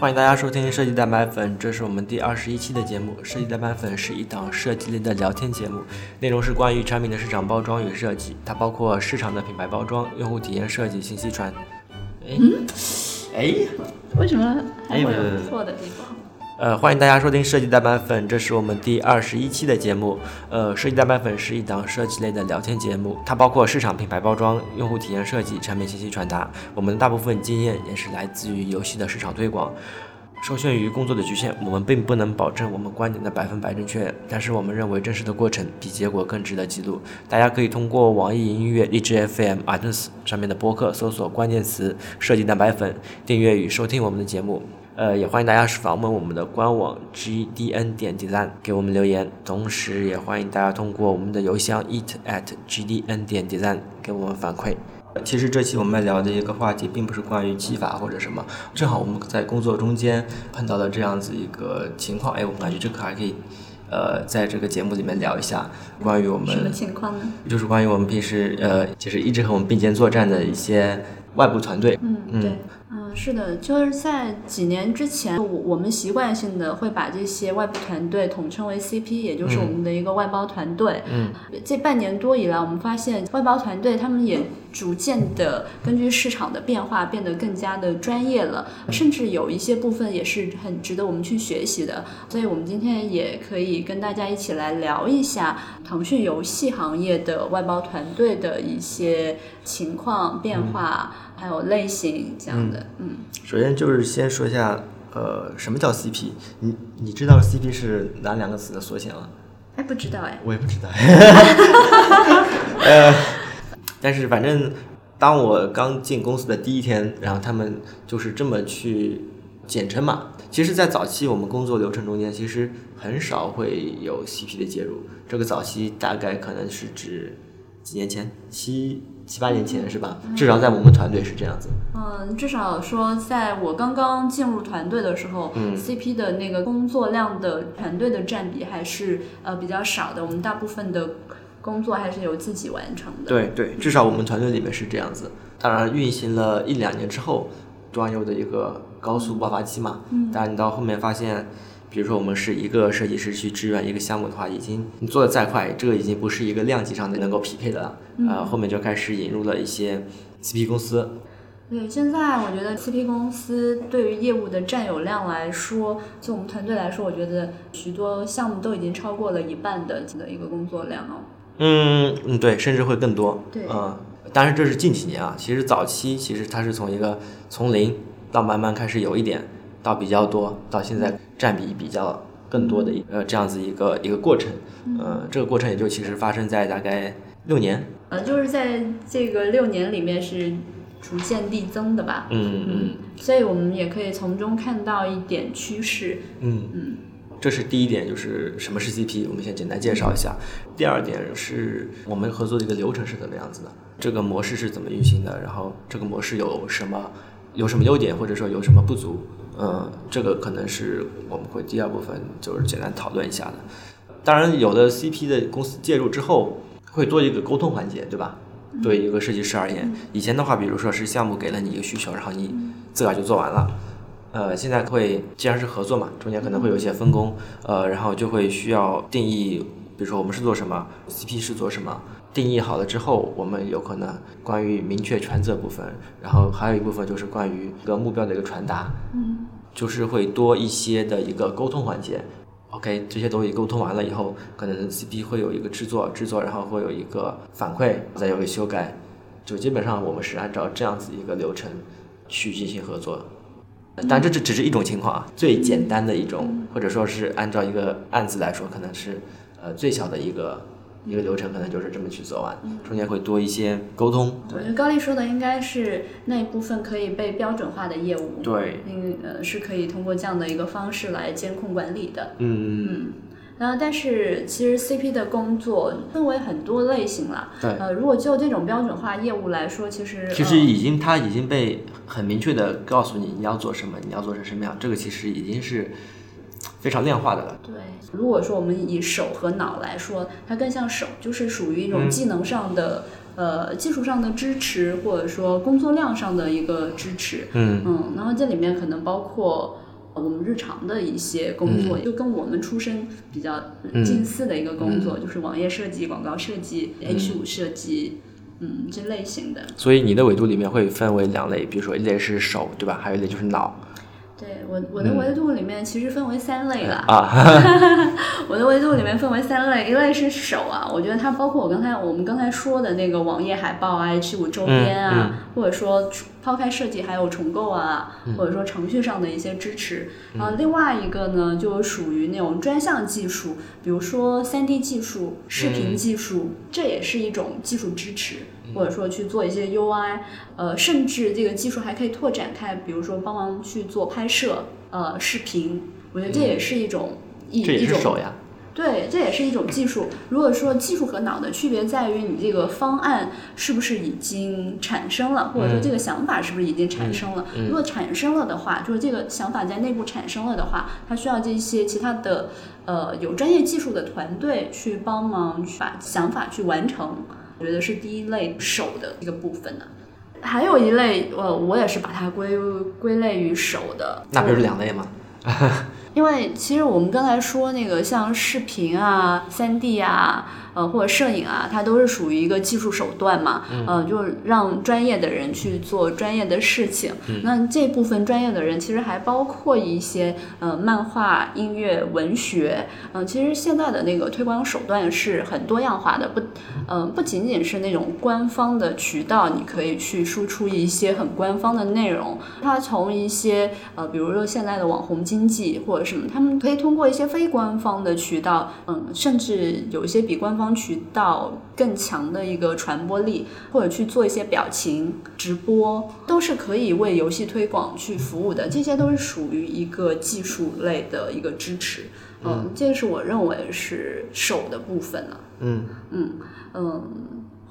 欢迎大家收听设计蛋白粉，这是我们第二十一期的节目。设计蛋白粉是一档设计类的聊天节目，内容是关于产品的市场包装与设计，它包括市场的品牌包装、用户体验设计、信息传。哎，哎，为什么还有错的地方？呃，欢迎大家收听设计蛋白粉，这是我们第二十一期的节目。呃，设计蛋白粉是一档设计类的聊天节目，它包括市场品牌包装、用户体验设计、产品信息传达。我们的大部分经验也是来自于游戏的市场推广。受限于工作的局限，我们并不能保证我们观点的百分百正确，但是我们认为真实的过程比结果更值得记录。大家可以通过网易云音乐、荔枝 FM、iTunes 上面的播客搜索关键词“设计蛋白粉”，订阅与收听我们的节目。呃，也欢迎大家访问我们的官网 gdn 点 design 给我们留言，同时也欢迎大家通过我们的邮箱 eat at gdn 点 design 给我们反馈。其实这期我们要聊的一个话题，并不是关于技法或者什么，正好我们在工作中间碰到了这样子一个情况，哎，我感觉这个还可以，呃，在这个节目里面聊一下关于我们什么情况呢？就是关于我们平时呃，就是一直和我们并肩作战的一些外部团队。嗯，对，嗯，是的，就是在几年之前，我我们习惯性的会把这些外部团队统称为 CP，也就是我们的一个外包团队。嗯，这半年多以来，我们发现外包团队他们也逐渐的根据市场的变化变得更加的专业了，甚至有一些部分也是很值得我们去学习的。所以我们今天也可以跟大家一起来聊一下腾讯游戏行业的外包团队的一些情况变化，还有类型这样的。嗯，首先就是先说一下，呃，什么叫 CP？你你知道 CP 是哪两个词的缩写吗？哎，不知道哎。我也不知道。呃，但是反正当我刚进公司的第一天，然后他们就是这么去简称嘛。其实，在早期我们工作流程中间，其实很少会有 CP 的介入。这个早期大概可能是指几年前，七七八年前是吧？至少在我们团队是这样子。嗯，至少说，在我刚刚进入团队的时候、嗯 c p 的那个工作量的团队的占比还是呃比较少的，我们大部分的工作还是由自己完成的。对对，至少我们团队里面是这样子。当然，运行了一两年之后，端游的一个高速爆发期嘛。嗯。当然，你到后面发现，比如说我们是一个设计师去支援一个项目的话，已经你做的再快，这个已经不是一个量级上的能够匹配的了。呃，后面就开始引入了一些 CP 公司。对，现在我觉得 CP 公司对于业务的占有量来说，就我们团队来说，我觉得许多项目都已经超过了一半的的一个工作量哦。嗯嗯，对，甚至会更多。对嗯，当然这是近几年啊，其实早期其实它是从一个从零到慢慢开始有一点，到比较多，到现在占比比较更多的一呃这样子一个一个过程。呃，这个过程也就其实发生在大概六年。呃，就是在这个六年里面是逐渐递增的吧。嗯嗯所以我们也可以从中看到一点趋势。嗯嗯，这是第一点，就是什么是 CP，我们先简单介绍一下。第二点是我们合作的一个流程是怎么样子的，这个模式是怎么运行的，然后这个模式有什么有什么优点，或者说有什么不足，嗯，这个可能是我们会第二部分就是简单讨论一下的。当然，有的 CP 的公司介入之后，会多一个沟通环节，对吧？对一个设计师而言，以前的话，比如说是项目给了你一个需求，然后你自个儿就做完了。呃，现在会既然是合作嘛，中间可能会有一些分工，呃，然后就会需要定义，比如说我们是做什么，CP 是做什么，定义好了之后，我们有可能关于明确权责部分，然后还有一部分就是关于一个目标的一个传达，嗯，就是会多一些的一个沟通环节。OK，这些东西沟通完了以后，可能 CP 会有一个制作，制作然后会有一个反馈，再有一个修改，就基本上我们是按照这样子一个流程去进行合作。但这只只是一种情况啊，最简单的一种，或者说是按照一个案子来说，可能是呃最小的一个一个流程，可能就是这么去做完，中间会多一些沟通。我觉得高丽说的应该是那一部分可以被标准化的业务，对，嗯呃是可以通过这样的一个方式来监控管理的。嗯，嗯，然后但是其实 CP 的工作分为很多类型了。对。呃，如果就这种标准化业务来说，其实其实呃已经它已经被很明确的告诉你你要做什么，你要做成什么样，这个其实已经是非常量化的了。对，如果说我们以手和脑来说，它更像手，就是属于一嗯种技能上的、呃技术上的支持，或者说工作量上的一个支持。嗯嗯，然后这里面可能包括我们日常的一些工作，就跟我们出身比较近似的一个工作，就是网页设计、广告设计、H 五设计，嗯，这类型的。所以你的维度里面会分为两类，比如说一类是手，对吧？还有一类就是脑。对我我的维度里面其实分为三类了啊，我的维度里面分为三类，一类是手啊，我觉得它包括我刚才我们刚才说的那个网页海报啊、H 五周边啊，或者说抛开设计还有重构啊，或者说程序上的一些支持。然后另外一个呢，就属于那种专项技术，比如说三 D 技术、视频技术，这也是一种技术支持。或者说去做一些 UI，呃，甚至这个技术还可以拓展开，比如说帮忙去做拍摄，呃，视频，我觉得这也是一种一一种手呀。对，这也是一种技术。如果说技术和脑的区别在于你这个方案是不是已经产生了，或者说这个想法是不是已经产生了。如果产生了的话，就是这个想法在内部产生了的话，它需要这些其他的呃有专业技术的团队去帮忙把想法去完成。我觉得是第一类手的一个部分呢，还有一类，呃，我也是把它归归类于手的，那不是两类吗？因为其实我们刚才说那个像视频啊、三 D 啊。呃，或者摄影啊，它都是属于一个技术手段嘛，呃，就是让专业的人去做专业的事情。那这部分专业的人其实还包括一些呃漫画、音乐、文学。嗯，其实现在的那个推广手段是很多样化的，不，嗯，不仅仅是那种官方的渠道，你可以去输出一些很官方的内容。它从一些呃，比如说现在的网红经济或者什么，他们可以通过一些非官方的渠道，嗯，甚至有一些比官方。渠道更强的一个传播力，或者去做一些表情直播，都是可以为游戏推广去服务的。这些都是属于一个技术类的一个支持。嗯，这是我认为是手的部分了。嗯嗯嗯，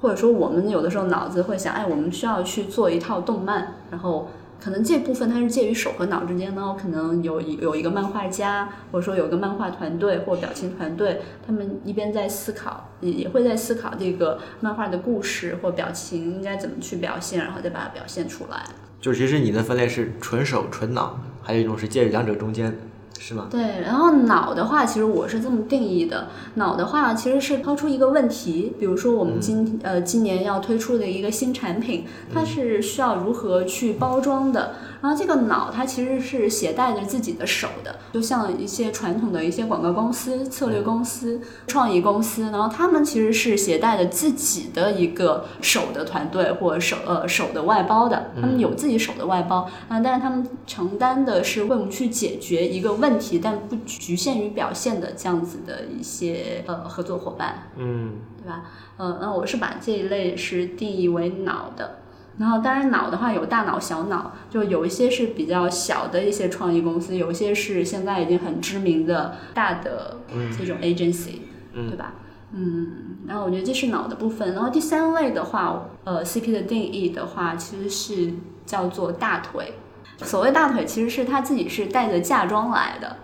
或者说我们有的时候脑子会想，哎，我们需要去做一套动漫，然后。可能这部分它是介于手和脑之间呢，可能有有一个漫画家，或者说有个漫画团队或表情团队，他们一边在思考，也也会在思考这个漫画的故事或表情应该怎么去表现，然后再把它表现出来。就其实你的分类是纯手纯脑，还有一种是介于两者中间。是吗？对，然后脑的话，其实我是这么定义的。脑的话，其实是抛出一个问题，比如说我们今呃今年要推出的一个新产品，它是需要如何去包装的。然后这个脑它其实是携带着自己的手的，就像一些传统的一些广告公司、策略公司、创意公司，然后他们其实是携带着自己的一个手的团队或者手呃手的外包的，他们有自己手的外包啊，但是他们承担的是为我们去解决一个问题，但不局限于表现的这样子的一些呃合作伙伴，嗯，对吧？嗯，那我是把这一类是定义为脑的。然后，当然脑的话有大脑、小脑，就有一些是比较小的一些创意公司，有一些是现在已经很知名的大的这种 agency，对吧？嗯，然后我觉得这是脑的部分。然后第三类的话，呃，CP 的定义的话，其实是叫做大腿。所谓大腿，其实是他自己是带着嫁妆来的。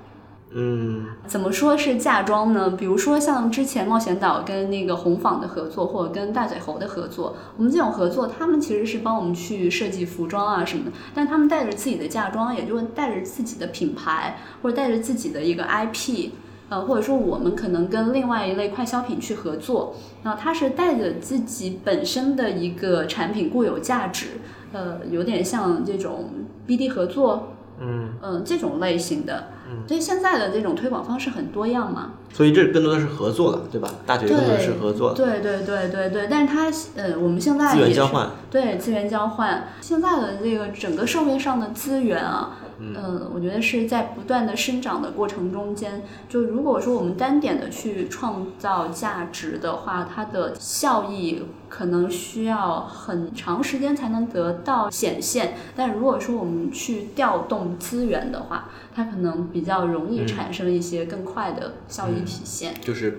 嗯，怎么说是嫁妆呢？比如说像之前冒险岛跟那个红坊的合作，或者跟大嘴猴的合作，我们这种合作，他们其实是帮我们去设计服装啊什么的，但他们带着自己的嫁妆，也就是带着自己的品牌，或者带着自己的一个 IP，呃，或者说我们可能跟另外一类快消品去合作，那他是带着自己本身的一个产品固有价值，呃，有点像这种 BD 合作。嗯嗯，这种类型的，嗯，所以现在的这种推广方式很多样嘛。所以这更多的是合作了，对吧？大学更多的是合作。对对对对对，但是它呃，我们现在资源交换，对资源交换，现在的这个整个社会上的资源啊。嗯，我觉得是在不断的生长的过程中间，就如果说我们单点的去创造价值的话，它的效益可能需要很长时间才能得到显现。但如果说我们去调动资源的话，它可能比较容易产生一些更快的效益体现。就是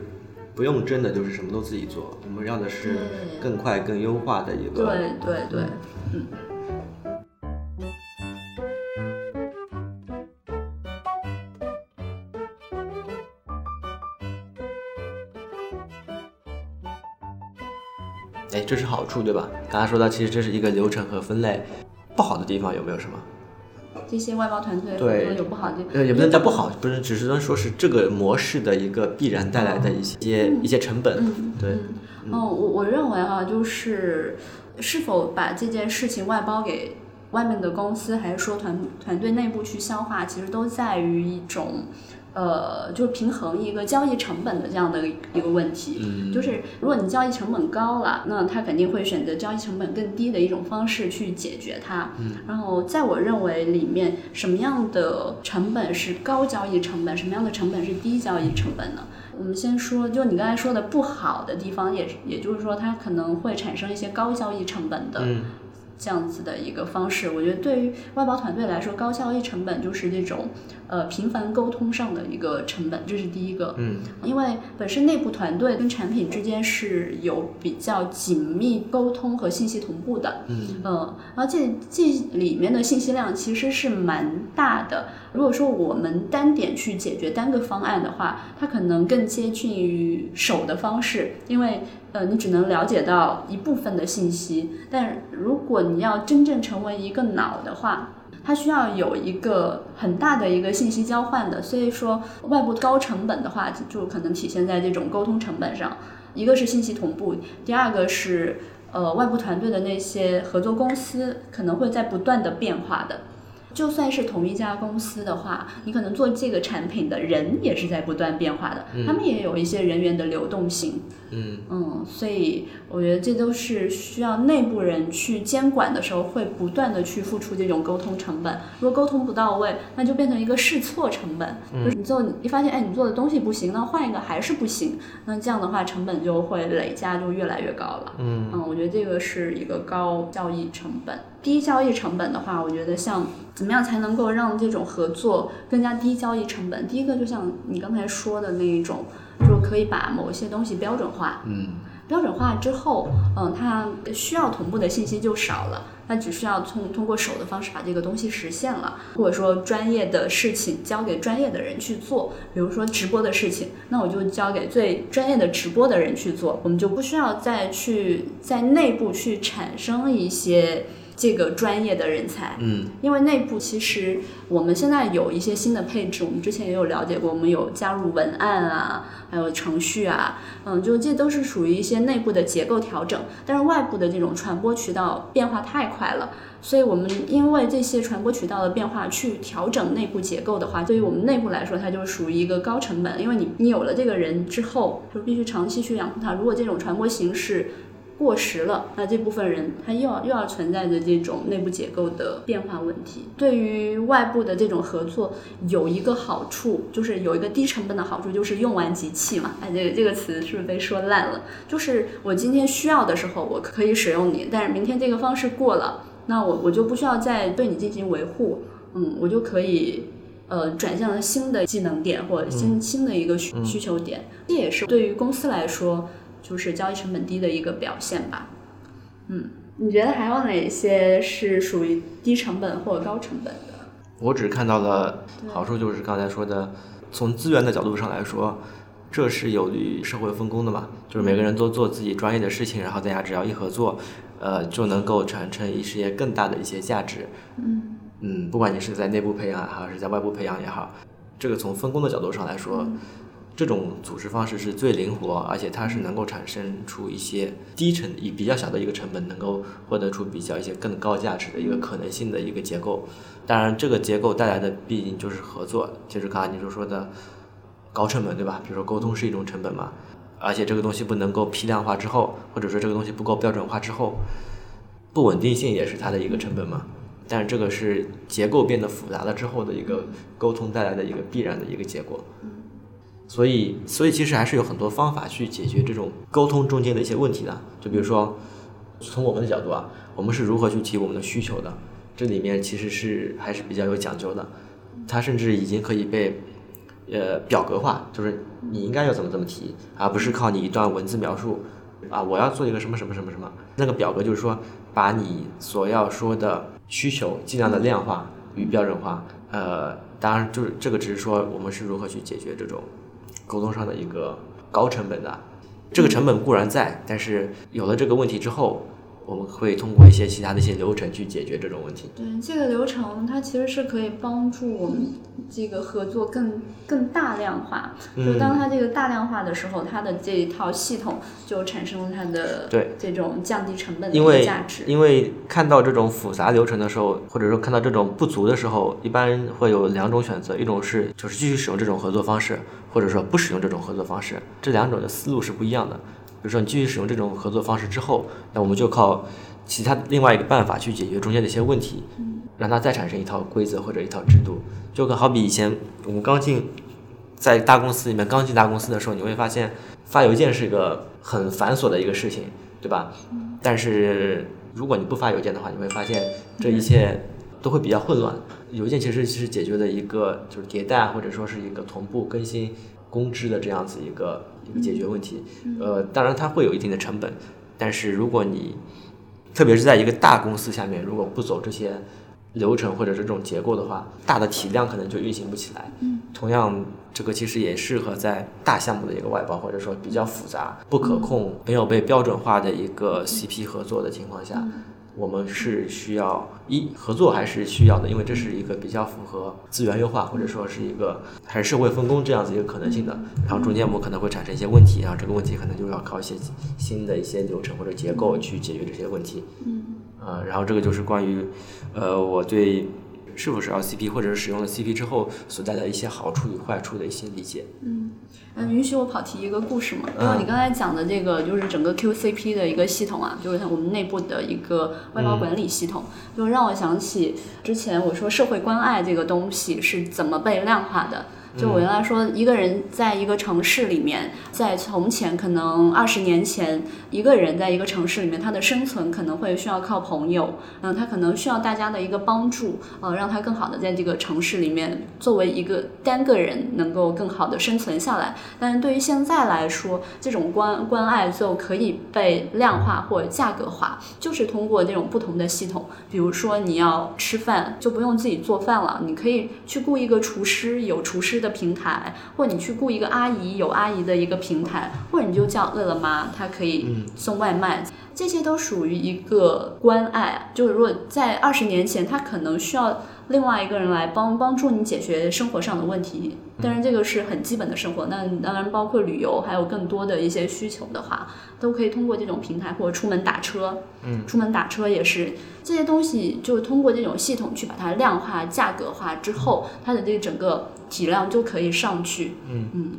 不用真的就是什么都自己做，我们要的是更快、更优化的一个。对对对，嗯。哎，这是好处对吧？刚才说到，其实这是一个流程和分类，不好的地方有没有什么？这些外包团队对合作有不好的地方，呃，也不能叫不好，不是，只是能说是这个模式的一个必然带来的一些、一些成本。嗯，对，嗯，我我认为哈、就是是否把这件事情外包给外面的公司，还是说团团队内部去消化，其实都在于一种。呃，就是平衡一个交易成本的这样的一个问题，嗯就是如果你交易成本高了，那他肯定会选择交易成本更低的一种方式去解决它。嗯然后在我认为里面，什么样的成本是高交易成本，什么样的成本是低交易成本呢？我们先说，就你刚才说的不好的地方，也也就是说，它可能会产生一些高交易成本的嗯这样子的一个方式。我觉得对于外包团队来说，高交易成本就是那种呃频繁沟通上的一个成本，这是第一个。嗯因为本身内部团队跟产品之间是有比较紧密沟通和信息同步的，嗯嗯，然后这这里面的信息量其实是蛮大的。如果说我们单点去解决单个方案的话，它可能更接近于手的方式，因为呃你只能了解到一部分的信息，但如果你要真正成为一个脑的话，它需要有一个很大的一个信息交换的，所以说外部高成本的话，就可能体现在这种沟通成本上。一个是信息同步，第二个是呃外部团队的那些合作公司可能会在不断的变化的。就算是同一家公司的话，你可能做这个产品的人也是在不断变化的，他们也有一些人员的流动性。嗯嗯，所以我觉得这都是需要内部人去监管的时候，会不断的去付出这种沟通成本。如果沟通不到位，那就变成一个试错成本。就是你做，你发现哎，你做的东西不行，那换一个还是不行，那这样的话成本就会累加，就越来越高了。嗯嗯，我觉得这个是一个高交易成本。低交易成本的话，我觉得像怎么样才能够让这种合作更加低交易成本？第一个就像你刚才说的那一种，就可以把某一些东西标准化。嗯。标准化之后，嗯，它需要同步的信息就少了，它只需要通通过手的方式把这个东西实现了，或者说专业的事情交给专业的人去做，比如说直播的事情，那我就交给最专业的直播的人去做，我们就不需要再去在内部去产生一些这个专业的人才，嗯因为内部其实我们现在有一些新的配置，我们之前也有了解过，我们有加入文案啊，还有程序啊，嗯，就这都是属于一些内部的结构调整。但是外部的这种传播渠道变化太快了，所以我们因为这些传播渠道的变化去调整内部结构的话，对于我们内部来说，它就属于一个高成本，因为你你有了这个人之后，就必须长期去养护他。如果这种传播形式过时了，那这部分人他又要又要存在着这种内部结构的变化问题。对于外部的这种合作，有一个好处，就是有一个低成本的好处，就是用完即弃嘛。哎，这个这个词是不是被说烂了？就是我今天需要的时候，我可以使用你，但是明天这个方式过了，那我我就不需要再对你进行维护，嗯，我就可以。呃，转向了新的技能点或者新、新的一个需需求点，这也是对于公司来说，就是交易成本低的一个表现吧。嗯，你觉得还有哪些是属于低成本或者高成本的？我只看到了好处，就是刚才说的，从资源的角度上来说，这是有利于社会分工的嘛，就是每个人都做自己专业的事情，然后大家只要一合作，呃，就能够产生一些更大的一些价值。嗯嗯，不管你是在内部培养也好，还是在外部培养也好，这个从分工的角度上来说，这种组织方式是最灵活，而且它是能够产生出一些低成以比较小的一个成本，能够获得出比较一些更高价值的一个可能性的一个结构。当然，这个结构带来的毕竟就是合作，就是刚才你所说的高成本，对吧？比如说沟通是一种成本嘛，而且这个东西不能够批量化之后，或者说这个东西不够标准化之后，不稳定性也是它的一个成本嘛。但是这个是结构变得复杂了之后的一个沟通带来的一个必然的一个结果。所以，所以其实还是有很多方法去解决这种沟通中间的一些问题的。就比如说，从我们的角度啊，我们是如何去提我们的需求的？这里面其实是还是比较有讲究的。它甚至已经可以被呃表格化，就是你应该要怎么怎么提，而不是靠你一段文字描述啊，我要做一个什么什么什么什么。那个表格就是说，把你所要说的需求尽量的量化与标准化。呃，当然就是这个只是说我们是如何去解决这种沟通上的一个高成本的。这个成本固然在，但是有了这个问题之后，我们会通过一些其他的一些流程去解决这种问题。对这个流程，它其实是可以帮助我们这个合作更更大量化。就当它这个大量化的时候，它的这一套系统就产生了它的对这种降低成本的一因为个价值。因为看到这种复杂流程的时候，或者说看到这种不足的时候，一般会有两种选择，一种是就是继续使用这种合作方式，或者说不使用这种合作方式，这两种的思路是不一样的。比如说你继续使用这种合作方式之后，那我们就靠其他另外一个办法去解决中间的一些问题，让它再产生一套规则或者一套制度。就跟好比以前我们刚进在大公司里面刚进大公司的时候，你会发现发邮件是一个很繁琐的一个事情，对吧？但是如果你不发邮件的话，你会发现这一切都会比较混乱。邮件其实是解决的一个就是迭代或者说是一个同步更新公知的这样子一个一个解决问题。呃，当然它会有一定的成本，但是如果你特别是在一个大公司下面，如果不走这些流程或者这种结构的话，大的体量可能就运行不起来。同样，这个其实也适合在大项目的一个外包，或者说比较复杂、不可控、没有被标准化的一个 CP 合作的情况下，我们是需要一合作还是需要的，因为这是一个比较符合资源优化或者说是一个还是社会分工这样子一个可能性的。然后中间我们可能会产生一些问题，然后这个问题可能就要靠一些新的一些流程或者结构去解决这些问题。嗯呃，然后这个就是关于，呃，我对是否是 LCP 或者是使用了 CP 之后所带来的一些好处与坏处的一些理解。嗯，嗯，允许我跑题一个故事吗？嗯因为你刚才讲的这个就是整个 QCP 的一个系统啊，就是它我们内部的一个外包管理系统，就让我想起之前我说社会关爱这个东西是怎么被量化的。就我原来说，一个人在一个城市里面，在从前可能二十年前，一个人在一个城市里面，他的生存可能会需要靠朋友，嗯，他可能需要大家的一个帮助，呃，让他更好的在这个城市里面，作为一个单个人能够更好的生存下来。但是对于现在来说，这种关关爱就可以被量化或者价格化，就是通过这种不同的系统，比如说你要吃饭，就不用自己做饭了，你可以去雇一个厨师，有厨师的平台，或者你去雇一个阿姨，有阿姨的一个平台，或者你就叫饿了么，它可以送外卖。这些都属于一个关爱，就是如果在二十年前，他可能需要另外一个人来帮帮助你解决生活上的问题，当然这个是很基本的生活，那当然包括旅游，还有更多的一些需求的话，都可以通过这种平台或者出门打车，嗯，出门打车也是这些东西，就是通过这种系统去把它量化、价格化之后，它的这整个体量就可以上去，嗯。嗯。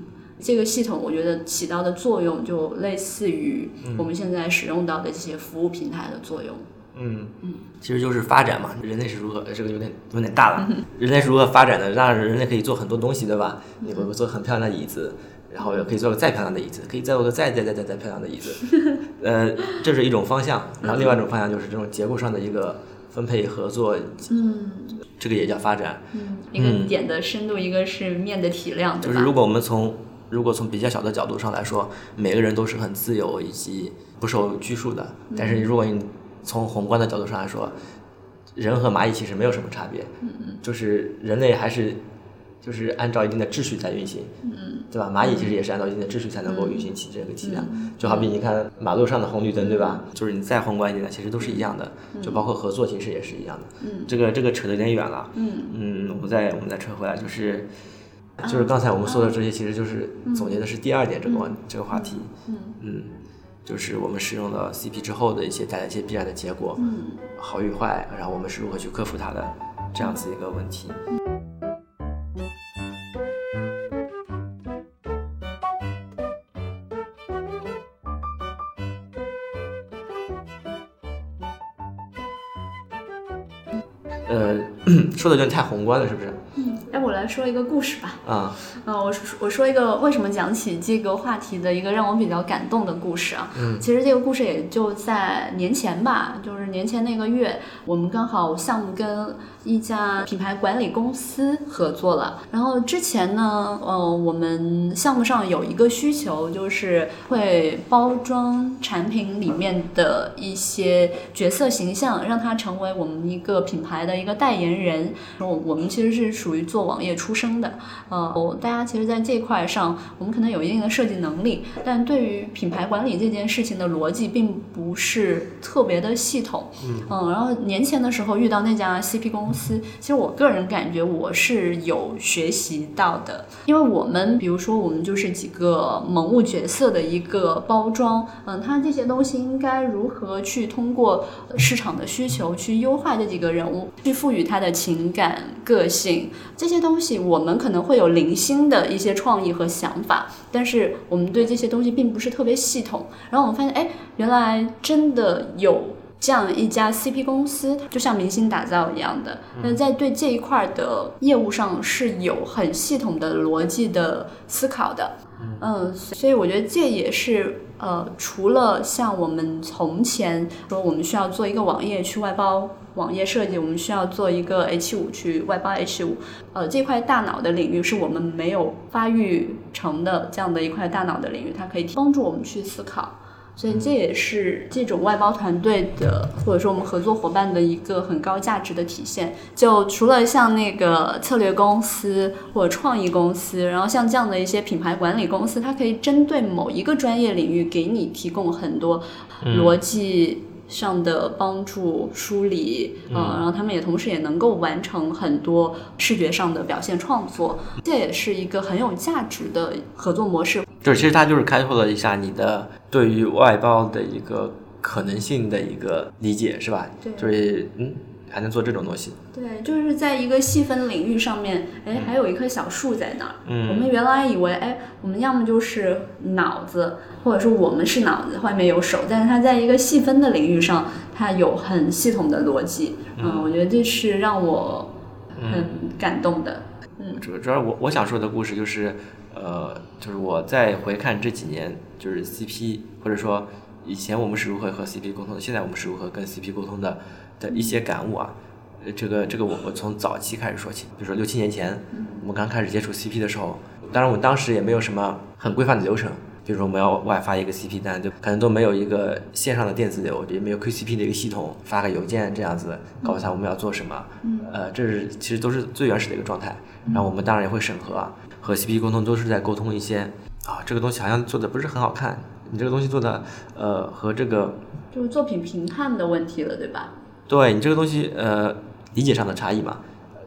这个系统我觉得起到的作用就类似于我们现在使用到的这些服务平台的作用。嗯嗯，其实就是发展嘛，人类是如何，这个有点有点大了。人类是如何发展的？让人类可以做很多东西，对吧？你会做很漂亮的椅子，然后也可以做个再漂亮的椅子，可以再做个再再再再再漂亮的椅子。呃，这是一种方向。然后另外一种方向就是这种结构上的一个分配合作，嗯这个也叫发展。嗯，一个点的深度，一个是面的体量，对吧？就是如果我们从如果从比较小的角度上来说，每个人都是很自由以及不受拘束的。但是如果你从宏观的角度上来说，人和蚂蚁其实没有什么差别，就是人类还是就是按照一定的秩序在运行，对吧？蚂蚁其实也是按照一定的秩序才能够运行起这个体量。就好比你看马路上的红绿灯，对吧？就是你再宏观一点的，其实都是一样的。就包括合作，其实也是一样的。这个这个扯得有点远了。嗯嗯，我们再我们再扯回来，就是就是刚才我们说的这些，其实就是总结的是第二点这个问这个话题。嗯嗯，就是我们使用了 CP 之后的一些带来一些必然的结果，嗯好与坏，然后我们是如何去克服它的这样子一个问题。呃，说的有点太宏观了，是不是？来说一个故事吧。啊，嗯，我说我说一个为什么讲起这个话题的一个让我比较感动的故事啊。嗯，其实这个故事也就在年前吧，就是年前那个月，我们刚好项目跟一家品牌管理公司合作了。然后之前呢，呃，我们项目上有一个需求，就是会包装产品里面的一些角色形象，让它成为我们一个品牌的一个代言人。我我们其实是属于做网网页出生的，呃，大家其实在这块上，我们可能有一定的设计能力，但对于品牌管理这件事情的逻辑，并不是特别的系统。嗯，然后年前的时候遇到那家 CP 公司，其实我个人感觉我是有学习到的，因为我们比如说我们就是几个萌物角色的一个包装，嗯，它这些东西应该如何去通过市场的需求去优化这几个人物，去赋予他的情感、个性这些东西，我们可能会有零星的一些创意和想法，但是我们对这些东西并不是特别系统。然后我们发现，哎，原来真的有。这样一家 CP 公司，就像明星打造一样的，那在对这一块的业务上是有很系统的逻辑的思考的。嗯，所以我觉得这也是呃，除了像我们从前说我们需要做一个网页去外包网页设计，我们需要做一个 H 五去外包 H 五，呃，这块大脑的领域是我们没有发育成的这样的一块大脑的领域，它可以帮助我们去思考。所以这也是这种外包团队的，或者说我们合作伙伴的一个很高价值的体现。就除了像那个策略公司或者创意公司，然后像这样的一些品牌管理公司，它可以针对某一个专业领域给你提供很多逻辑。上的帮助梳理，嗯，然后他们也同时也能够完成很多视觉上的表现创作，这也是一个很有价值的合作模式。就是其实它就是开拓了一下你的对于外包的一个可能性的一个理解，是吧？对，就是嗯。还能做这种东西，对，就是在一个细分领域上面，哎，还有一棵小树在那儿。嗯，我们原来以为，哎，我们要么就是脑子，或者说我们是脑子，外面有手，但是它在一个细分的领域上，它有很系统的逻辑。嗯，我觉得这是让我很感动的。嗯，主主要我我想说的故事就是，呃，就是我在回看这几年，就是 CP，或者说以前我们是如何和 CP 沟通的，现在我们是如何跟 CP 沟通的。的一些感悟啊，呃，这个这个我我从早期开始说起，比如说六七年前，我们刚开始接触 CP 的时候，当然我们当时也没有什么很规范的流程，比如说我们要外发一个 CP 单，就可能都没有一个线上的电子邮，也没有 QCP 的一个系统，发个邮件这样子告诉他我们要做什么，呃，这是其实都是最原始的一个状态。然后我们当然也会审核，和 CP 沟通都是在沟通一些啊，这个东西好像做的不是很好看，你这个东西做的呃和这个就是作品评判的问题了，对吧？对你这个东西，呃，理解上的差异嘛，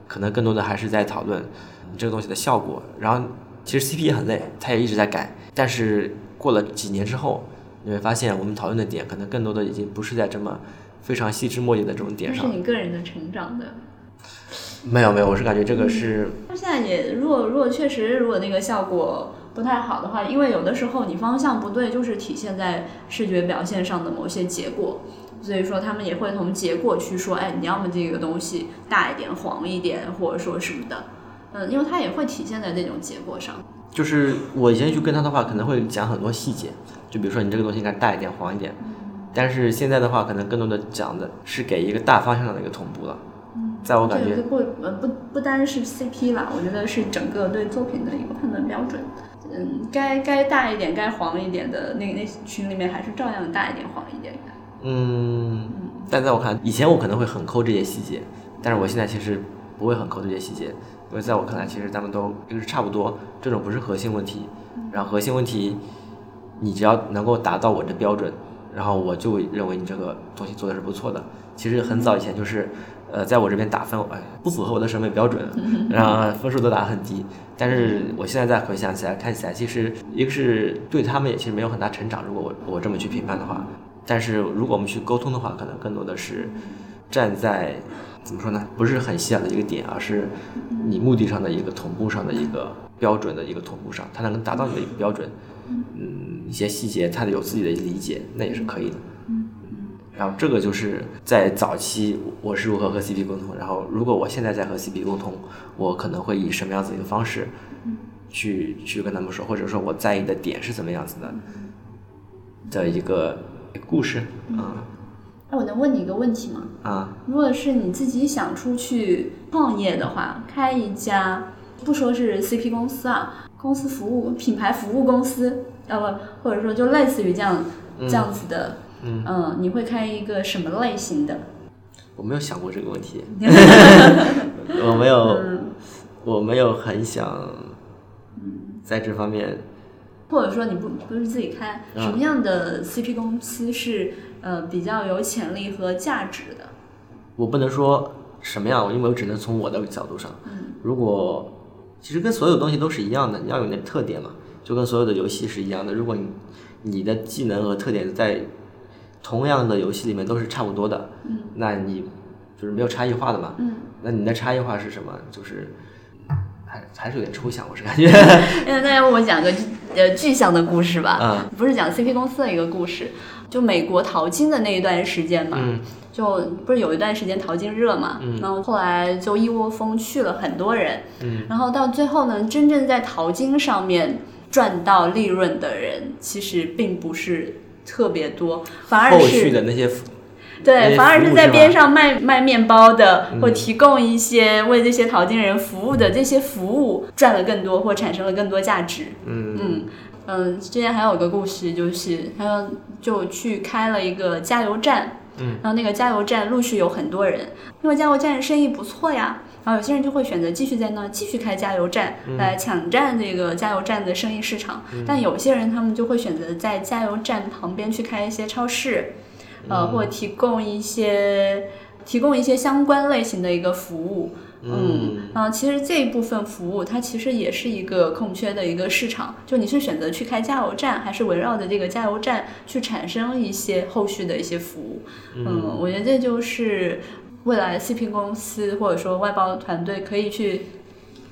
可能更多的还是在讨论你这个东西的效果。然后，其实 CP 也很累，他也一直在改。但是过了几年之后，你会发现我们讨论的点，可能更多的已经不是在这么非常细枝末节的这种点上。是你个人的成长的。没有没有，我是感觉这个是。那现在也，如果如果确实如果那个效果不太好的话，因为有的时候你方向不对，就是体现在视觉表现上的某些结果。所以说，他们也会从结果去说，哎，你要么这个东西大一点、黄一点，或者说什么的，嗯，因为它也会体现在那种结果上。就是我以前去跟他的话，可能会讲很多细节，就比如说你这个东西应该大一点、黄一点。但是现在的话，可能更多的讲的是给一个大方向的一个同步了。嗯，在我感觉不呃不不单是 CP 啦，我觉得是整个对作品的一个判断标准。嗯，该该大一点、该黄一点的那那群里面，还是照样大一点、黄一点。嗯，但在我看，以前我可能会很抠这些细节，但是我现在其实不会很抠这些细节，因为在我看来，其实咱们都就是差不多，这种不是核心问题。然后核心问题，你只要能够达到我的标准，然后我就认为你这个东西做的是不错的。其实很早以前就是，呃，在我这边打分，哎，不符合我的审美标准，然后分数都打很低。但是我现在再回想起来，看起来其实一个是对他们也其实没有很大成长。如果我我这么去评判的话。但是如果我们去沟通的话，可能更多的是站在怎么说呢？不是很细小的一个点，而是你目的上的一个同步上的一个标准的一个同步上，它能达到你的一个标准。嗯，一些细节它有自己的理解，那也是可以的。嗯然后这个就是在早期我是如何和 CP 沟通，然后如果我现在在和 CP 沟通，我可能会以什么样子一个方式去去跟他们说，或者说我在意的点是怎么样子的的一个。故事啊，哎，我能问你一个问题吗？啊，如果是你自己想出去创业的话，开一家不说是 CP 公司啊，公司服务品牌服务公司，呃不，或者说就类似于这样这样子的，嗯，你会开一个什么类型的？我没有想过这个问题，我没有，我没有很想在这方面。或者说你不不是自己开，嗯什么样的 CP 公司是呃比较有潜力和价值的？我不能说什么样，因为我只能从我的角度上。嗯如果其实跟所有东西都是一样的，你要有那特点嘛，就跟所有的游戏是一样的。如果你你的技能和特点在同样的游戏里面都是差不多的，嗯那你就是没有差异化的嘛。嗯那你的差异化是什么？就是还还是有点抽象，我是感觉。那那要不我讲个呃具象的故事吧，嗯不是讲 CP 公司的一个故事，就美国淘金的那一段时间嘛，嗯。就不是有一段时间淘金热嘛，然后后来就一窝蜂去了很多人，嗯。然后到最后呢，真正在淘金上面赚到利润的人其实并不是特别多，反而后是续的那些对，反而是在边上卖卖面包的，嗯。或提供一些为这些淘金人服务的这些服务赚了更多，或产生了更多价值。嗯。嗯嗯，之前还有一个故事，就是他们就去开了一个加油站，嗯，然后那个加油站陆续有很多人，因为加油站生意不错呀，然后有些人就会选择继续在那继续开加油站，来抢占这个加油站的生意市场。但有些人他们就会选择在加油站旁边去开一些超市，呃，或者提供一些提供一些相关类型的一个服务。嗯，啊，其实这一部分服务它其实也是一个空缺的一个市场，就你是选择去开加油站，还是围绕着这个加油站去产生一些后续的一些服务？嗯，我觉得这就是未来 CP 公司或者说外包团队可以去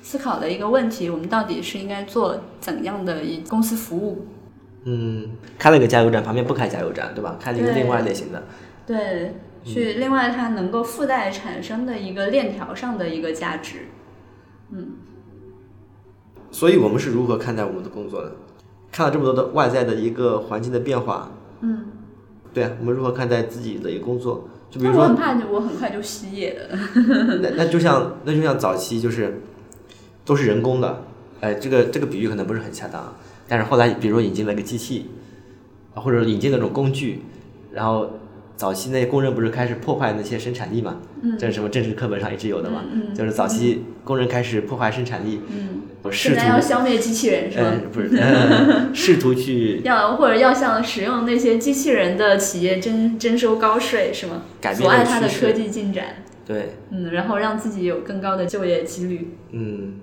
思考的一个问题：我们到底是应该做怎样的一公司服务？嗯，开了一个加油站，旁边不开加油站，对吧？开了一个另外类型的。对，去另外它能够附带产生的一个链条上的一个价值。嗯所以我们是如何看待我们的工作的？看了这么多的外在的一个环境的变化，嗯，对啊，我们如何看待自己的一个工作？就比如说，我很怕我很快就失业了。那那就像那就像早期就是都是人工的，哎，这个这个比喻可能不是很恰当，但是后来比如说引进了一个机器，啊或者引进了那种工具，然后早期那些工人不是开始破坏那些生产力嘛？嗯这是什么政治课本上一直有的嘛？就是早期工人开始破坏生产力，嗯，试图现在要消灭机器人是吧？嗯不是、呃 试图去 要或者要向使用那些机器人的企业征征收高税是吗？改变阻碍它的科技进展，对嗯，然后让自己有更高的就业几率。嗯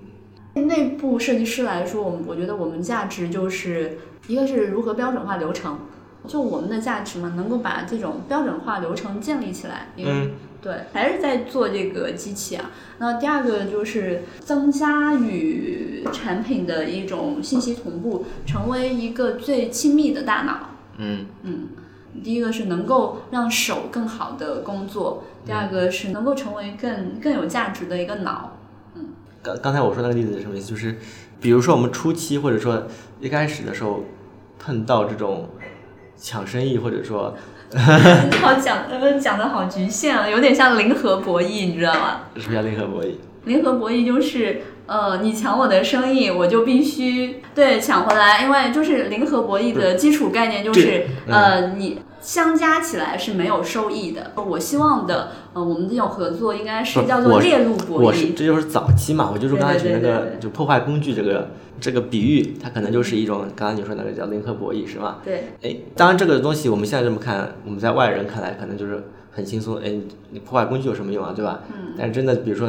内部设计师来说，我们我觉得我们价值就是一个是如何标准化流程，就我们的价值嘛，能够把这种标准化流程建立起来。嗯对，还是在做这个机器啊。那第二个就是增加与产品的一种信息同步，成为一个最亲密的大脑。嗯嗯，第一个是能够让手更好的工作，第二个是能够成为更更有价值的一个脑。嗯刚刚才我说那个例子是什么意思？就是比如说我们初期或者说一开始的时候碰到这种抢生意，或者说 好讲，呃，讲的好局限啊，有点像零和博弈，你知道吗？什么叫零和博弈？零和博弈就是，呃，你抢我的生意，我就必须对抢回来，因为就是零和博弈的基础概念就是，嗯呃，你相加起来是没有收益的。我希望的，呃，我们这种合作应该是叫做我猎鹿博我是弈。这就是早期嘛，我就说刚才举那个就破坏工具这个这个比喻，它可能就是一种刚才你说那个叫零和博弈是吗？对，哎，当然这个东西我们现在这么看，我们在外人看来可能就是很轻松，哎，你你破坏工具有什么用啊，对吧？嗯。但是真的，比如说，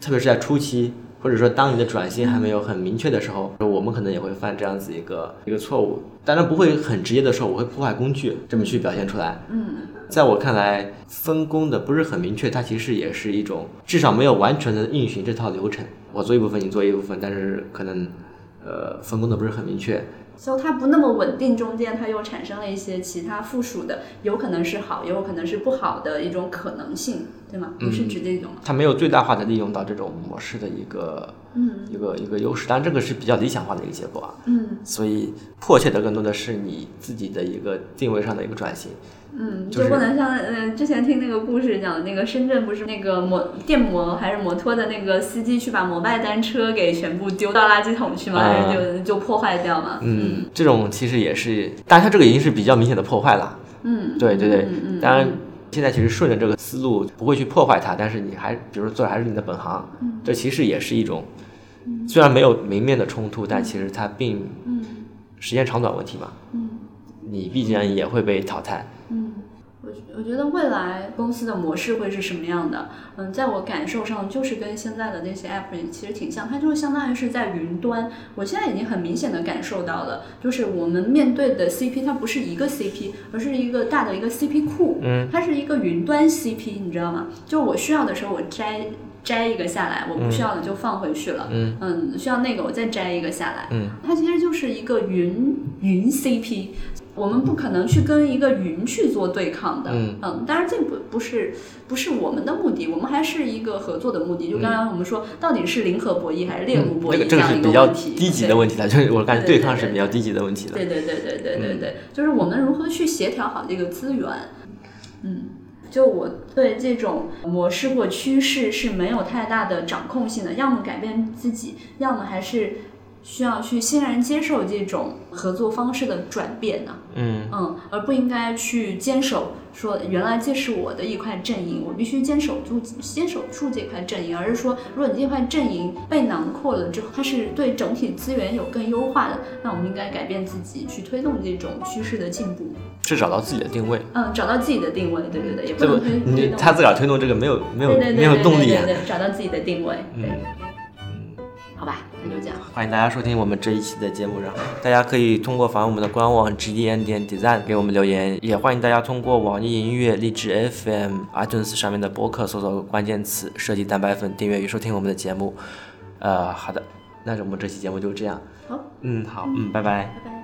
特别是在初期，或者说当你的转型还没有很明确的时候，我们可能也会犯这样子一个一个错误。当然不会很直接的说我会破坏工具，这么去表现出来。嗯，在我看来，分工的不是很明确，它其实也是一种至少没有完全的运行这套流程。我做一部分，你做一部分，但是可能呃分工的不是很明确。所以它不那么稳定，中间它又产生了一些其他附属的，有可能是好，也有可能是不好的一种可能性，对吗？不是指这种吗？它没有最大化的利用到这种模式的一个嗯一个一个优势，当然这个是比较理想化的一个结果啊。嗯所以迫切的更多的是你自己的一个定位上的一个转型。嗯，就是不能像呃之前听那个故事讲，那个深圳不是那个摩电摩还是摩托的那个司机去把摩拜单车给全部丢到垃圾桶去嘛，啊。就就破坏掉嘛。嗯，这种其实也是，当然它这个已经是比较明显的破坏了。嗯，对对对。嗯嗯，当然现在其实顺着这个思路不会去破坏它，但是你还比如说做的还是你的本行，这其实也是一种虽然没有明面的冲突，但其实它并嗯。时间长短问题嘛，嗯。你必然也会被淘汰。嗯，我我觉得未来公司的模式会是什么样的？嗯，在我感受上，就是跟现在的那些 app 其实挺像，它就是相当于是在云端。我现在已经很明显的感受到了，就是我们面对的 CP 它不是一个 CP，而是一个大的一个 CP 库，嗯，它是一个云端 CP，你知道吗？就我需要的时候我摘摘一个下来，我不需要的就放回去了。嗯需要那个我再摘一个下来。嗯，它其实就是一个云云 CP。我们不可能去跟一个云去做对抗的，嗯当然这不不是不是我们的目的，我们还是一个合作的目的。就刚刚我们说，到底是零和博弈还是猎物博嗯这样一这个是比较问题？低级的问题了，就是我感觉对抗是比较低级的问题了。对对对对对对对，就是我们如何去协调好这个资源。嗯，就我对这种模式或趋势是没有太大的掌控性的，要么改变自己，要么还是需要去欣然接受这种合作方式的转变呢、嗯嗯，而不应该去坚守说原来这是我的一块阵营，我必须坚守住坚守住这块阵营，而是说如果你这块阵营被囊括了之后，它是对整体资源有更优化的，那我们应该改变自己，去推动这种趋势的进步。是找到自己的定位。嗯，找到自己的定位，对对对，也不能推，他自个儿推动这个没有没有没有动力啊。对对对，找到自己的定位，对，嗯，好吧，欢迎大家收听我们这一期的节目，然后大家可以通过访问我们的官网 gdn 点 design 给我们留言，也欢迎大家通过网易音乐、荔枝 FM、iTunes 上面的播客搜索关键词“设计蛋白粉”，订阅与收听我们的节目。呃，好的，那我们这期节目就这样。好，嗯，好，嗯，拜拜。拜拜。